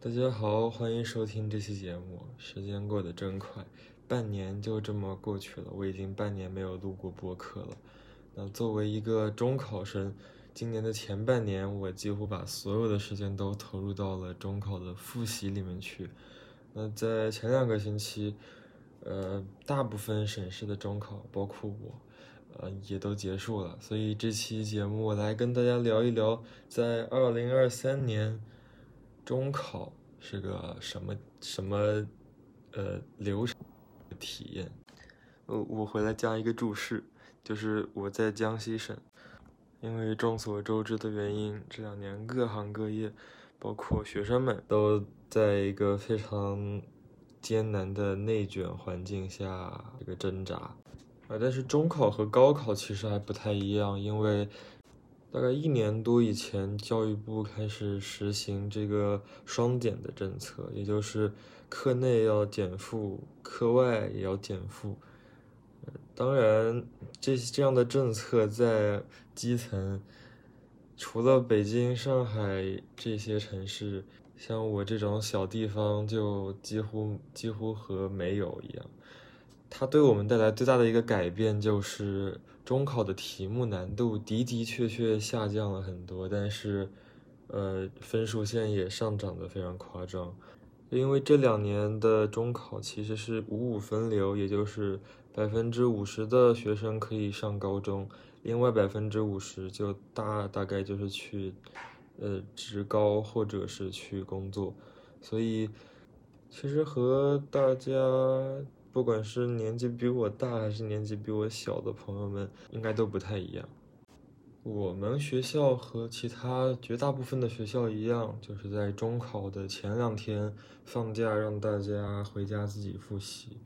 大家好，欢迎收听这期节目。时间过得真快，半年就这么过去了。我已经半年没有录过播客了。那作为一个中考生，今年的前半年，我几乎把所有的时间都投入到了中考的复习里面去。那在前两个星期，呃，大部分省市的中考，包括我，呃，也都结束了。所以这期节目，我来跟大家聊一聊，在二零二三年。中考是个什么什么呃流程体验？呃，我回来加一个注释，就是我在江西省，因为众所周知的原因，这两年各行各业，包括学生们都在一个非常艰难的内卷环境下这个挣扎啊。但是中考和高考其实还不太一样，因为。大概一年多以前，教育部开始实行这个双减的政策，也就是课内要减负，课外也要减负。当然，这这样的政策在基层，除了北京、上海这些城市，像我这种小地方，就几乎几乎和没有一样。它对我们带来最大的一个改变就是。中考的题目难度的的确确下降了很多，但是，呃，分数线也上涨得非常夸张。因为这两年的中考其实是五五分流，也就是百分之五十的学生可以上高中，另外百分之五十就大大概就是去，呃，职高或者是去工作。所以，其实和大家。不管是年纪比我大还是年纪比我小的朋友们，应该都不太一样。我们学校和其他绝大部分的学校一样，就是在中考的前两天放假，让大家回家自己复习，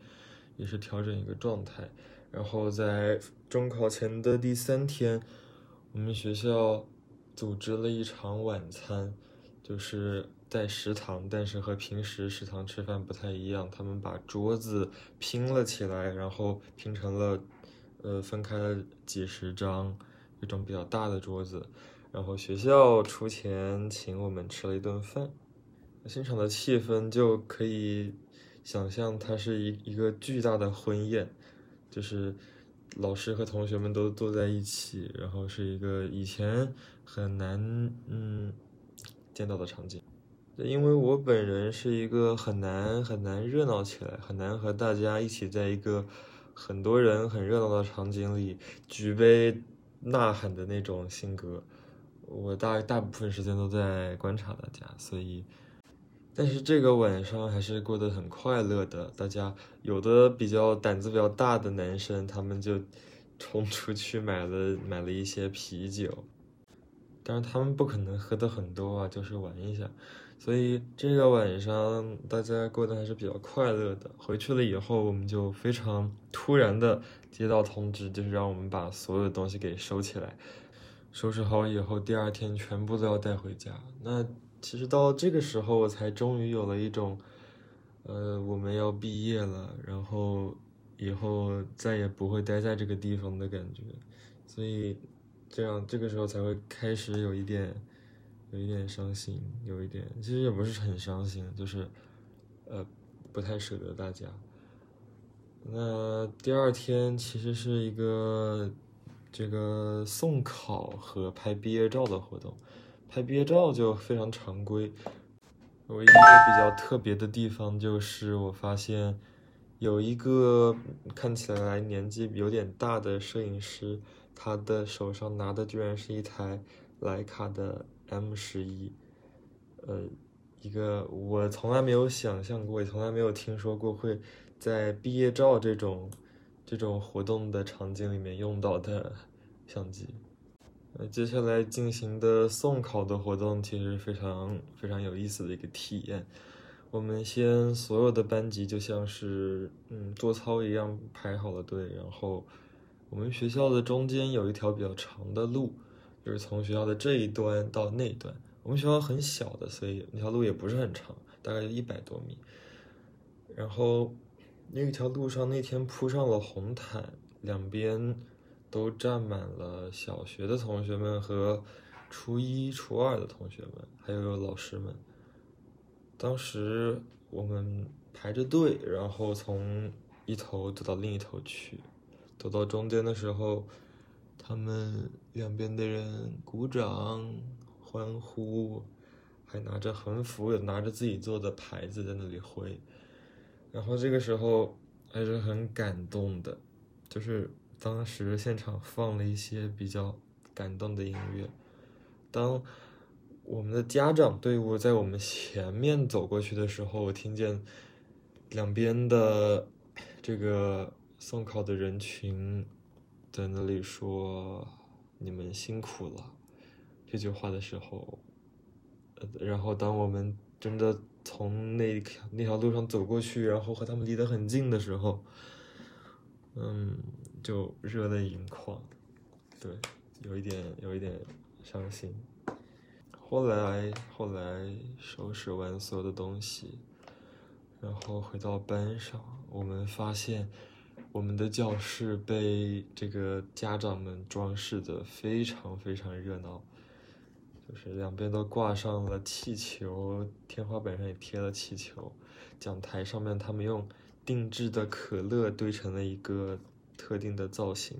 也是调整一个状态。然后在中考前的第三天，我们学校组织了一场晚餐，就是。在食堂，但是和平时食堂吃饭不太一样。他们把桌子拼了起来，然后拼成了，呃，分开了几十张，一种比较大的桌子。然后学校出钱请我们吃了一顿饭，现场的气氛就可以想象，它是一一个巨大的婚宴，就是老师和同学们都坐在一起，然后是一个以前很难嗯见到的场景。因为我本人是一个很难很难热闹起来，很难和大家一起在一个很多人很热闹的场景里举杯呐喊的那种性格。我大大部分时间都在观察大家，所以，但是这个晚上还是过得很快乐的。大家有的比较胆子比较大的男生，他们就冲出去买了买了一些啤酒，但是他们不可能喝的很多啊，就是玩一下。所以这个晚上大家过得还是比较快乐的。回去了以后，我们就非常突然的接到通知，就是让我们把所有的东西给收起来，收拾好以后，第二天全部都要带回家。那其实到这个时候，我才终于有了一种，呃，我们要毕业了，然后以后再也不会待在这个地方的感觉。所以这样，这个时候才会开始有一点。有一点伤心，有一点，其实也不是很伤心，就是，呃，不太舍得大家。那第二天其实是一个这个送考和拍毕业照的活动，拍毕业照就非常常规。唯一一个比较特别的地方就是我发现有一个看起来年纪有点大的摄影师，他的手上拿的居然是一台徕卡的。M 十一，呃，一个我从来没有想象过，也从来没有听说过会在毕业照这种这种活动的场景里面用到的相机。呃，接下来进行的送考的活动其实非常非常有意思的一个体验。我们先所有的班级就像是嗯做操一样排好了队，然后我们学校的中间有一条比较长的路。就是从学校的这一端到那一端，我们学校很小的，所以那条路也不是很长，大概就一百多米。然后那条路上那天铺上了红毯，两边都站满了小学的同学们和初一、初二的同学们，还有老师们。当时我们排着队，然后从一头走到另一头去，走到中间的时候，他们两边的人鼓掌欢呼，还拿着横幅，拿着自己做的牌子在那里挥。然后这个时候还是很感动的，就是当时现场放了一些比较感动的音乐。当我们的家长队伍在我们前面走过去的时候，我听见两边的这个送考的人群在那里说“你们辛苦了”这句话的时候，然后当我们真的。从那条那条路上走过去，然后和他们离得很近的时候，嗯，就热泪盈眶，对，有一点有一点伤心。后来后来收拾完所有的东西，然后回到班上，我们发现我们的教室被这个家长们装饰的非常非常热闹。就是两边都挂上了气球，天花板上也贴了气球，讲台上面他们用定制的可乐堆成了一个特定的造型，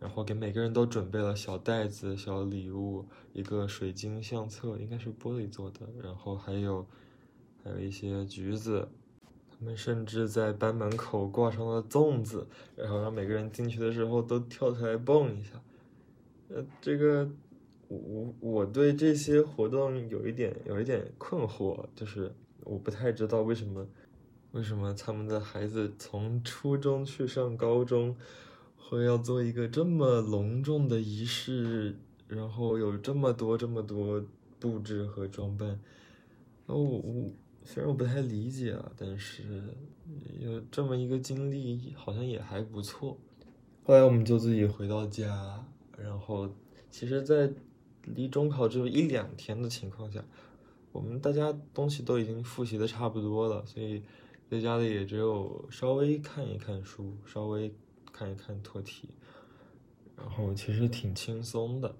然后给每个人都准备了小袋子、小礼物，一个水晶相册，应该是玻璃做的，然后还有还有一些橘子，他们甚至在班门口挂上了粽子，然后让每个人进去的时候都跳起来蹦一下，呃，这个。我我对这些活动有一点有一点困惑，就是我不太知道为什么为什么他们的孩子从初中去上高中，会要做一个这么隆重的仪式，然后有这么多这么多布置和装扮。哦，我虽然我不太理解啊，但是有这么一个经历好像也还不错。后来我们就自己回到家，然后其实，在。离中考只有一两天的情况下，我们大家东西都已经复习的差不多了，所以在家里也只有稍微看一看书，稍微看一看托题，然后其实挺轻松的。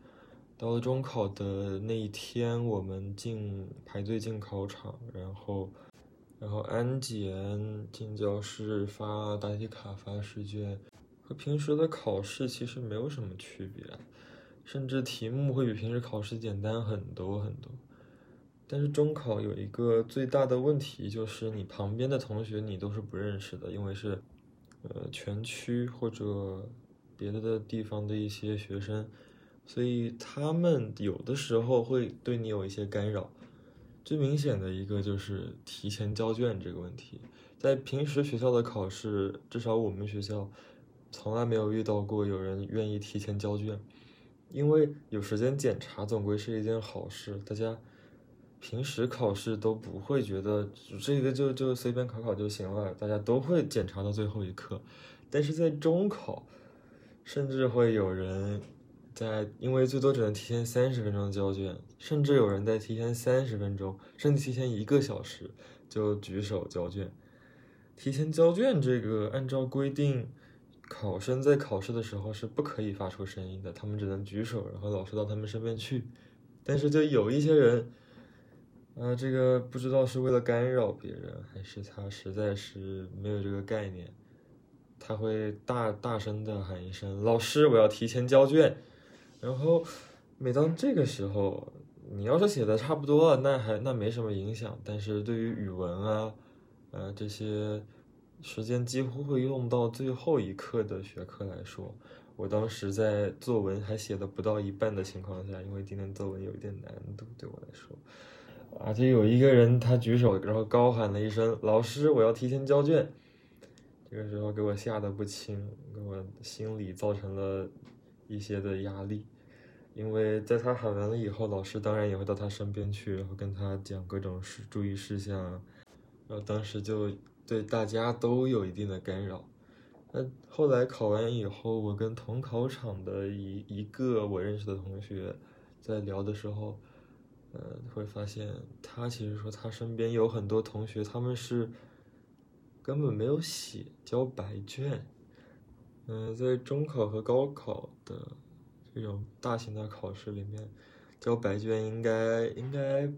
到了中考的那一天，我们进排队进考场，然后然后安检进教室发答题卡发试卷，和平时的考试其实没有什么区别。甚至题目会比平时考试简单很多很多，但是中考有一个最大的问题，就是你旁边的同学你都是不认识的，因为是，呃，全区或者别的的地方的一些学生，所以他们有的时候会对你有一些干扰。最明显的一个就是提前交卷这个问题，在平时学校的考试，至少我们学校从来没有遇到过有人愿意提前交卷。因为有时间检查总归是一件好事，大家平时考试都不会觉得这个就就随便考考就行了，大家都会检查到最后一刻。但是在中考，甚至会有人在因为最多只能提前三十分钟交卷，甚至有人在提前三十分钟，甚至提前一个小时就举手交卷。提前交卷这个按照规定。考生在考试的时候是不可以发出声音的，他们只能举手，然后老师到他们身边去。但是就有一些人，啊，这个不知道是为了干扰别人，还是他实在是没有这个概念，他会大大声的喊一声：“老师，我要提前交卷。”然后每当这个时候，你要是写的差不多了，那还那没什么影响。但是对于语文啊，呃这些。时间几乎会用到最后一刻的学科来说，我当时在作文还写的不到一半的情况下，因为今天作文有一点难度，对我来说，而且有一个人他举手，然后高喊了一声“老师，我要提前交卷”，这个时候给我吓得不轻，给我心里造成了一些的压力，因为在他喊完了以后，老师当然也会到他身边去，然后跟他讲各种事注意事项，然后当时就。对大家都有一定的干扰。那后来考完以后，我跟同考场的一一个我认识的同学在聊的时候，呃，会发现他其实说他身边有很多同学，他们是根本没有写交白卷。嗯，在中考和高考的这种大型的考试里面，交白卷应该应该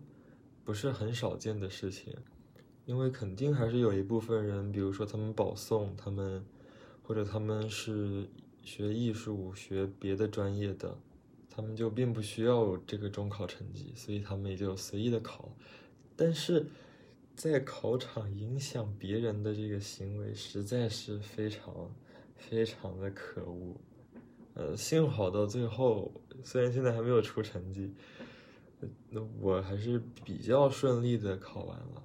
不是很少见的事情，因为肯定还是有一部分人，比如说他们保送，他们或者他们是学艺术、学别的专业的，他们就并不需要这个中考成绩，所以他们也就随意的考。但是在考场影响别人的这个行为，实在是非常非常的可恶。呃，幸好到最后，虽然现在还没有出成绩，那我还是比较顺利的考完了。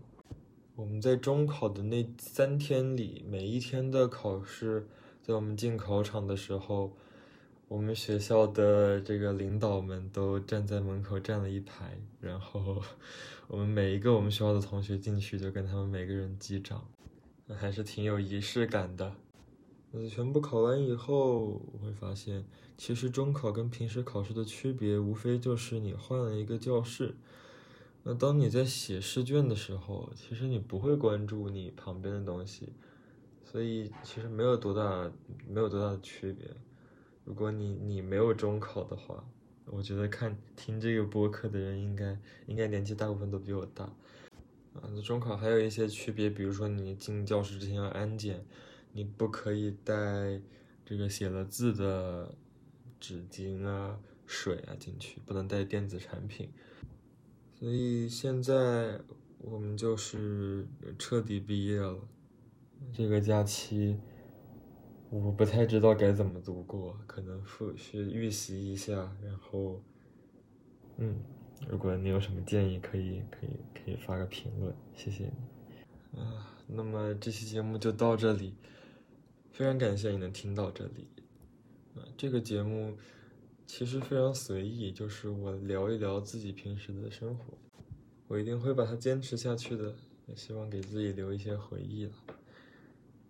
我们在中考的那三天里，每一天的考试，在我们进考场的时候，我们学校的这个领导们都站在门口站了一排，然后我们每一个我们学校的同学进去，就跟他们每个人击掌，还是挺有仪式感的。呃，全部考完以后，我会发现，其实中考跟平时考试的区别，无非就是你换了一个教室。那当你在写试卷的时候，其实你不会关注你旁边的东西，所以其实没有多大，没有多大的区别。如果你你没有中考的话，我觉得看听这个播客的人应该应该年纪大部分都比我大。啊，那中考还有一些区别，比如说你进教室之前要安检。你不可以带这个写了字的纸巾啊、水啊进去，不能带电子产品。所以现在我们就是彻底毕业了。这个假期我不太知道该怎么度过，可能复习预习一下，然后，嗯，如果你有什么建议，可以可以可以发个评论，谢谢你。啊，那么这期节目就到这里。非常感谢你能听到这里，啊，这个节目其实非常随意，就是我聊一聊自己平时的生活，我一定会把它坚持下去的，也希望给自己留一些回忆了。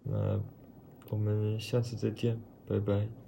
那我们下次再见，拜拜。